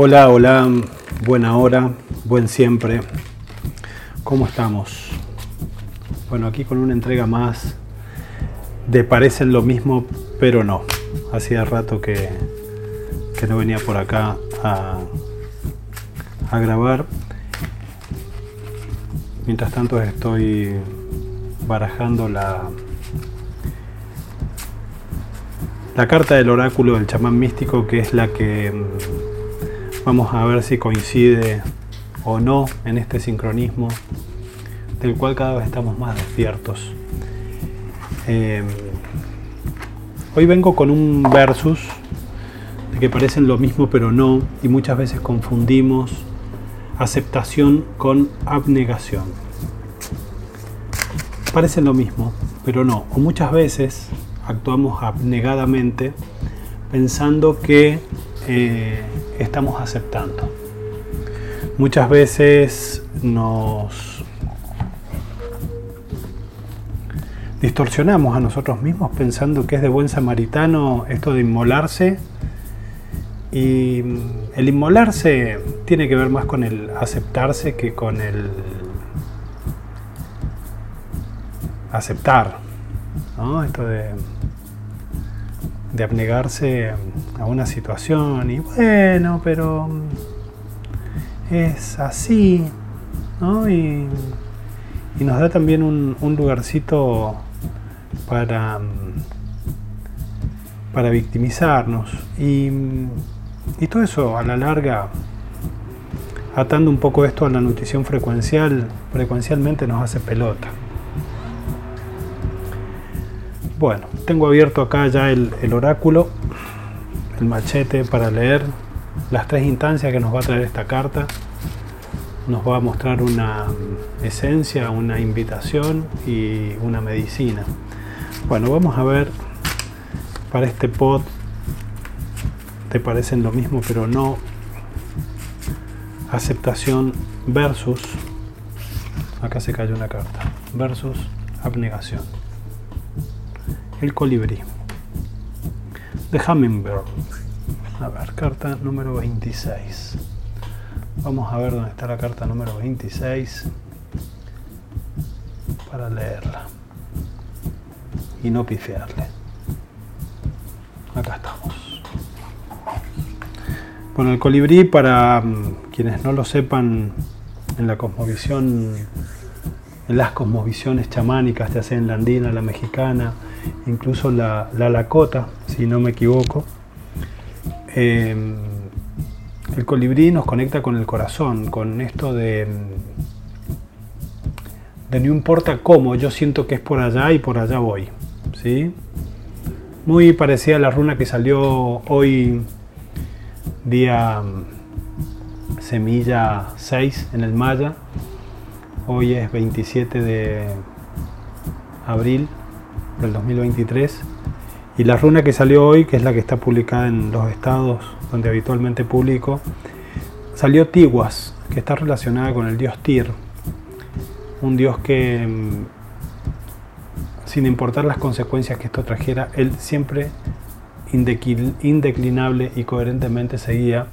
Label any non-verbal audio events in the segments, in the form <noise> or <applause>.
Hola, hola, buena hora, buen siempre. ¿Cómo estamos? Bueno, aquí con una entrega más de parecen lo mismo, pero no. Hacía rato que, que no venía por acá a, a grabar. Mientras tanto estoy barajando la, la carta del oráculo del chamán místico, que es la que vamos a ver si coincide o no en este sincronismo, del cual cada vez estamos más despiertos. Eh, hoy vengo con un versus de que parecen lo mismo pero no, y muchas veces confundimos aceptación con abnegación. Parecen lo mismo, pero no, o muchas veces actuamos abnegadamente pensando que eh, estamos aceptando. Muchas veces nos distorsionamos a nosotros mismos pensando que es de buen samaritano esto de inmolarse y el inmolarse tiene que ver más con el aceptarse que con el aceptar. ¿no? Esto de de abnegarse a una situación y bueno, pero es así, ¿no? Y, nos da también un, lugarcito para, para victimizarnos. Y, y todo eso a la larga, atando un poco esto a la nutrición frecuencial, frecuencialmente nos hace pelota. Bueno, tengo abierto acá ya el, oráculo, el machete para leer las tres instancias que nos va a traer esta carta. Nos va a mostrar una esencia, una invitación y una medicina. Bueno, vamos a ver para este pod. Te parecen lo mismo, pero no. Aceptación versus. Acá se cayó una carta. Versus abnegación el colibrí. The Hummingbird. A ver, carta número 26. Vamos a ver dónde está la carta número 26 para leerla y no pifiarle. Acá estamos. Bueno, el colibrí, para mm, quienes no lo sepan, en la cosmovisión, en las cosmovisiones chamánicas, ya sea en la andina, la mexicana, incluso la, la Lakota, si no me equivoco. Em, el colibrí nos conecta con el corazón, con esto de, de no importa cómo, yo siento que es por allá y por allá voy. ¿sí? Muy parecida a la runa que salió hoy, día semilla 6 en el Maya. Hoy es 27 de abril del 2023. Y la runa que salió hoy, que es la que está publicada en los estados donde habitualmente publico, salió Tiguas, que está relacionada con el dios Tyr, un dios que, mm, sin importar las consecuencias que esto trajera, él siempre indeclinable y coherentemente seguía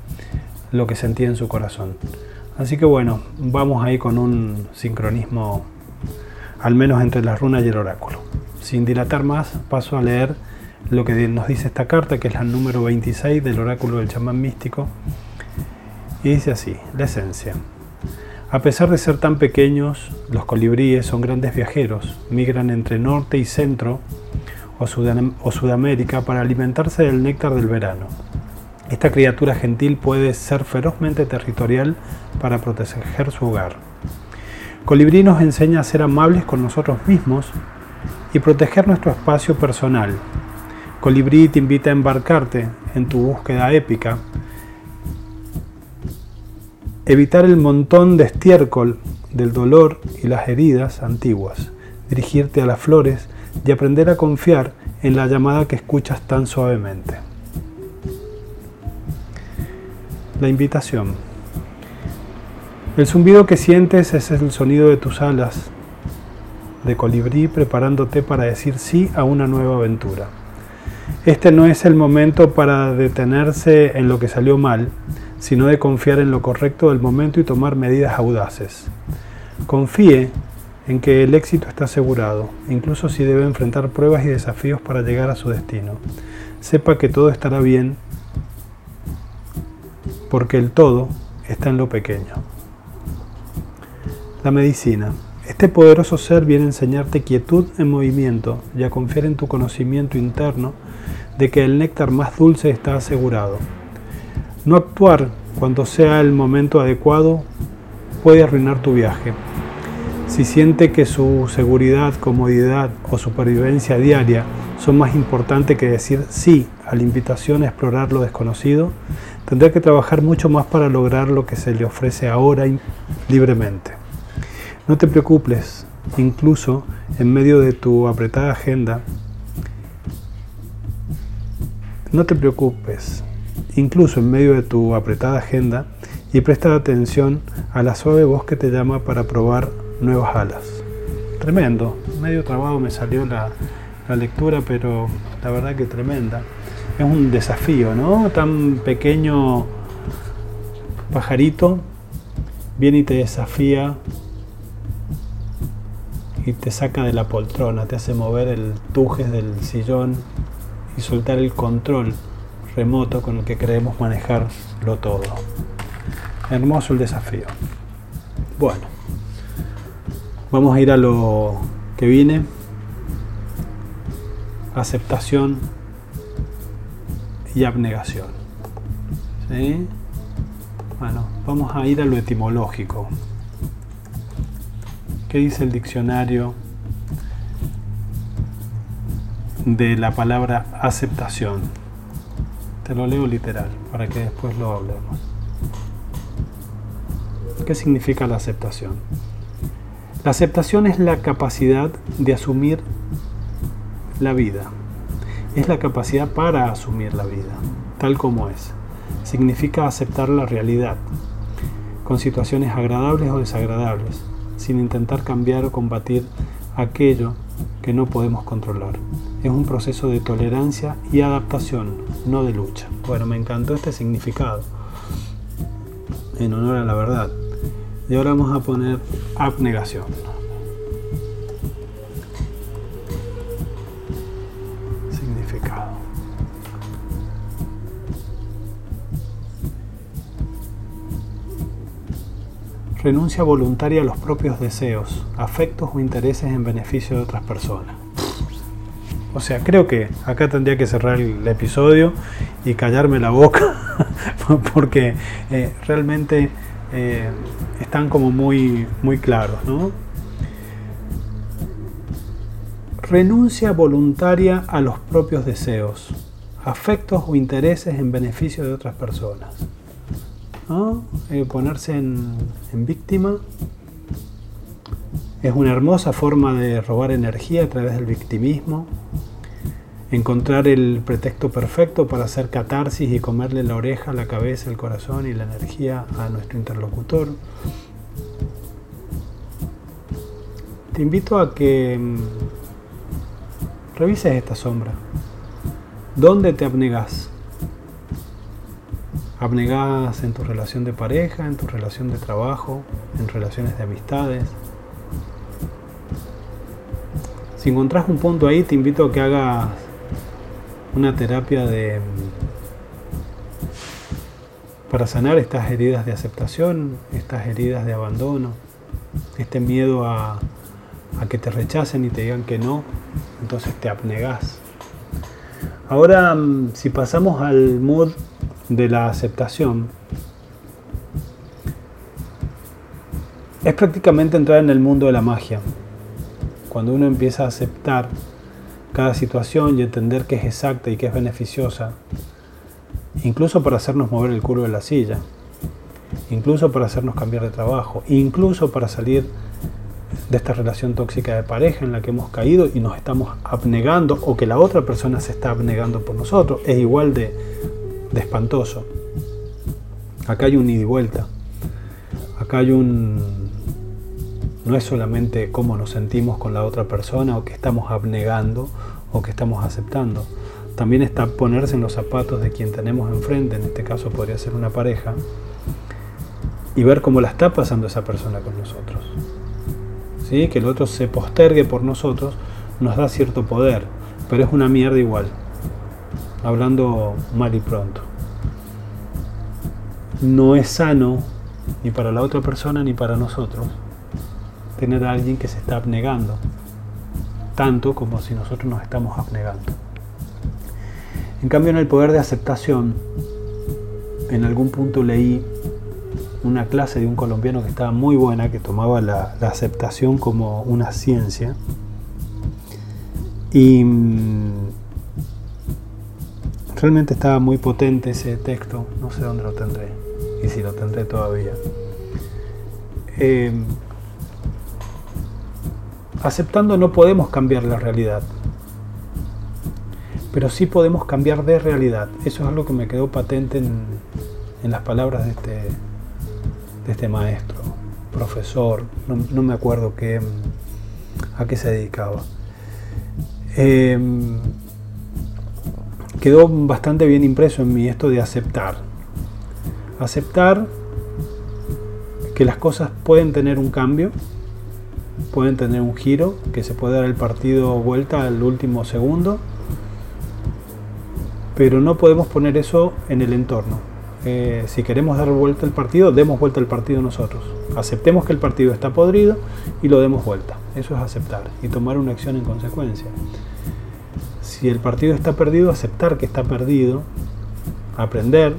lo que sentía en su corazón. Así que bueno, vamos ahí con un sincronismo, al menos entre la runa y el oráculo sin dilatar más, paso a leer lo que nos dice esta carta, que es la número 26 del oráculo del chamán místico. Y dice así, la esencia. A pesar de ser tan pequeños, los colibríes son grandes viajeros, migran entre norte y centro o, o Sudamérica para alimentarse del néctar del verano. Esta criatura gentil puede ser ferozmente territorial para proteger su hogar. Colibrí nos enseña a ser amables con nosotros mismos y proteger nuestro espacio personal. Colibrí te invita a embarcarte en tu búsqueda épica, evitar el montón de estiércol del dolor y las heridas antiguas, dirigirte a las flores y aprender a confiar en la llamada que escuchas tan suavemente. La invitación. El zumbido que sientes es el sonido de tus alas de colibrí preparándote para decir sí a una nueva aventura. Este no es el momento para detenerse en lo que salió mal, sino de confiar en lo correcto del momento y tomar medidas audaces. Confíe en que el éxito está asegurado, incluso si debe enfrentar pruebas y desafíos para llegar a su destino. Sepa que todo estará bien, porque el todo está en lo pequeño. La medicina. Este poderoso ser viene a enseñarte quietud en movimiento y a confiar en tu conocimiento interno de que el néctar más dulce está asegurado. No actuar cuando sea el momento adecuado puede arruinar tu viaje. Si siente que su seguridad, comodidad o supervivencia diaria son más importantes que decir sí a la invitación a explorar lo desconocido, tendrá que trabajar mucho más para lograr lo que se le ofrece ahora libremente. No te preocupes, incluso en medio de tu apretada agenda, no te preocupes, incluso en medio de tu apretada agenda, y presta atención a la suave voz que te llama para probar nuevas alas. Tremendo, medio trabado me salió la, lectura, pero la verdad que tremenda. Es un desafío, ¿no? Tan pequeño pajarito viene y te desafía y te saca de la poltrona, te hace mover el tujes del sillón y soltar el control remoto con el que queremos manejarlo todo. Hermoso el desafío. Bueno. Vamos a ir a lo que viene. Aceptación y abnegación. Bueno, vamos a ir a lo etimológico. ¿Qué dice el diccionario de la palabra aceptación? Te lo leo literal para que después lo hablemos. ¿Qué significa la aceptación? La aceptación es la capacidad de asumir la vida. Es la capacidad para asumir la vida, tal como es. Significa aceptar la realidad, con situaciones agradables o desagradables, sin intentar cambiar o combatir aquello que no podemos controlar. Es un proceso de tolerancia y adaptación, no de lucha. Bueno, me encantó este significado, en honor a la verdad. Y ahora vamos a poner abnegación. Renuncia voluntaria a los propios deseos, afectos o intereses en beneficio de otras personas. O sea, creo que acá tendría que cerrar el episodio y callarme la boca, <laughs> porque eh, realmente eh, están como muy, muy claros. ¿no? Renuncia voluntaria a los propios deseos, afectos o intereses en beneficio de otras personas. Eh, ponerse en, en víctima es una hermosa forma de robar energía a través del victimismo encontrar el pretexto perfecto para hacer catarsis y comerle la oreja, la cabeza, el corazón y la energía a nuestro interlocutor. Te invito a que mm, revises esta sombra. ¿Dónde te abnegas? ¿Abnegas en tu relación de pareja, en tu relación de trabajo, en relaciones de amistades? Si encontrás un punto ahí, te invito a que hagas una terapia de para sanar estas heridas de aceptación, estas heridas de abandono, este miedo a, a que te rechacen y te digan que no, entonces te abnegas. Ahora, mm, si pasamos al mood de la aceptación, es prácticamente entrar en el mundo de la magia. Cuando uno empieza a aceptar cada situación y entender que es exacta y que es beneficiosa, incluso para hacernos mover el curvo de la silla, incluso para hacernos cambiar de trabajo, incluso para salir de esta relación tóxica de pareja en la que hemos caído y nos estamos abnegando o que la otra persona se está abnegando por nosotros, es igual de, de espantoso. Acá hay un ida y vuelta, acá hay un no es solamente cómo nos sentimos con la otra persona o que estamos abnegando o que estamos aceptando. también está ponerse en los zapatos de quien tenemos enfrente, en este caso podría ser una pareja, y ver cómo la está pasando esa persona con nosotros. ¿Sí? Que el otro se postergue por nosotros nos da cierto poder, pero es una mierda igual, hablando mal y pronto. No es sano ni para la otra persona ni para nosotros tener a alguien que se está abnegando, tanto como si nosotros nos estamos abnegando. En cambio, en el poder de aceptación, en algún punto leí una clase de un colombiano que estaba muy buena, que tomaba la, aceptación como una ciencia. Y mm, realmente estaba muy potente ese texto, no sé dónde lo tendré, y si lo tendré todavía. Eh, aceptando no podemos cambiar la realidad, pero sí podemos cambiar de realidad. Eso es algo que me quedó patente en, las palabras de este, de este maestro, profesor, no, me acuerdo qué, a qué se dedicaba. Em, quedó bastante bien impreso en mí esto de aceptar. Aceptar que las cosas pueden tener un cambio, pueden tener un giro, que se puede dar el partido vuelta al último segundo pero no podemos poner eso en el entorno. Eh, si queremos dar vuelta al partido, demos vuelta al partido nosotros. Aceptemos que el partido está podrido y lo demos vuelta. Eso es aceptar y tomar una acción en consecuencia. Si el partido está perdido, aceptar que está perdido, aprender,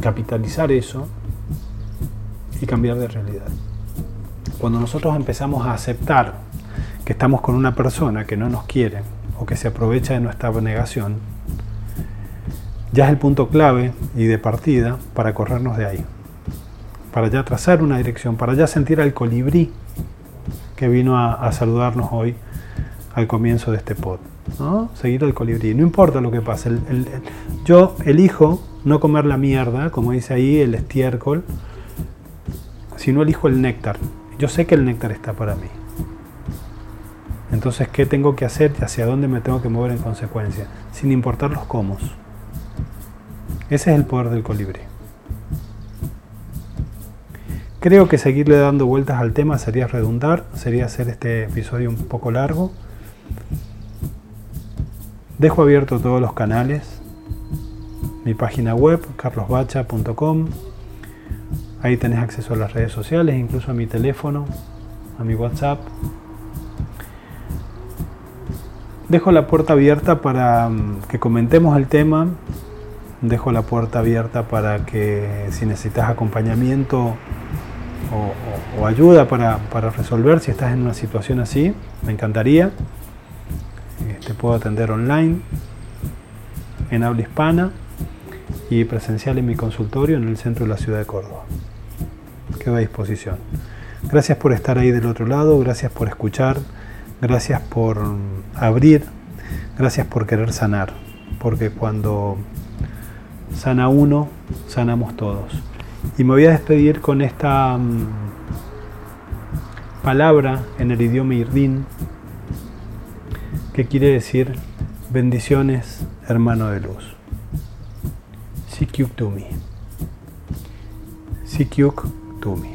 capitalizar eso y cambiar de realidad. Cuando nosotros empezamos a aceptar que estamos con una persona que no nos quiere, o que se aprovecha de nuestra negación, ya es el punto clave y de partida para corrernos de ahí, para ya trazar una dirección, para ya sentir al colibrí que vino a, saludarnos hoy al comienzo de este pod. ¿no? Seguir al colibrí, no importa lo que pase. yo elijo no comer la mierda, como dice ahí el estiércol, sino elijo el néctar. Yo sé que el néctar está para mí. Entonces, ¿qué tengo que hacer y hacia dónde me tengo que mover en consecuencia? Sin importar los cómo. Ese es el poder del colibrí. Creo que seguirle dando vueltas al tema sería redundar, sería hacer este episodio un poco largo. Dejo abierto todos los canales, mi página web, carlosbacha.com. Ahí tenés acceso a las redes sociales, incluso a mi teléfono, a mi WhatsApp, Dejo la puerta abierta para mm, que comentemos el tema. Dejo la puerta abierta para que si necesitas acompañamiento o, ayuda para, resolver, si estás en una situación así, me encantaría. Te puedo atender online, en habla hispana y presencial en mi consultorio en el centro de la ciudad de Córdoba. Quedo a disposición. Gracias por estar ahí del otro lado, gracias por escuchar. Gracias por abrir, gracias por querer sanar, porque cuando sana uno, sanamos todos. Y me voy a despedir con esta mm, palabra en el idioma irdín que quiere decir bendiciones, hermano de luz. Sikyuk Tumi. Sikyuk Tumi.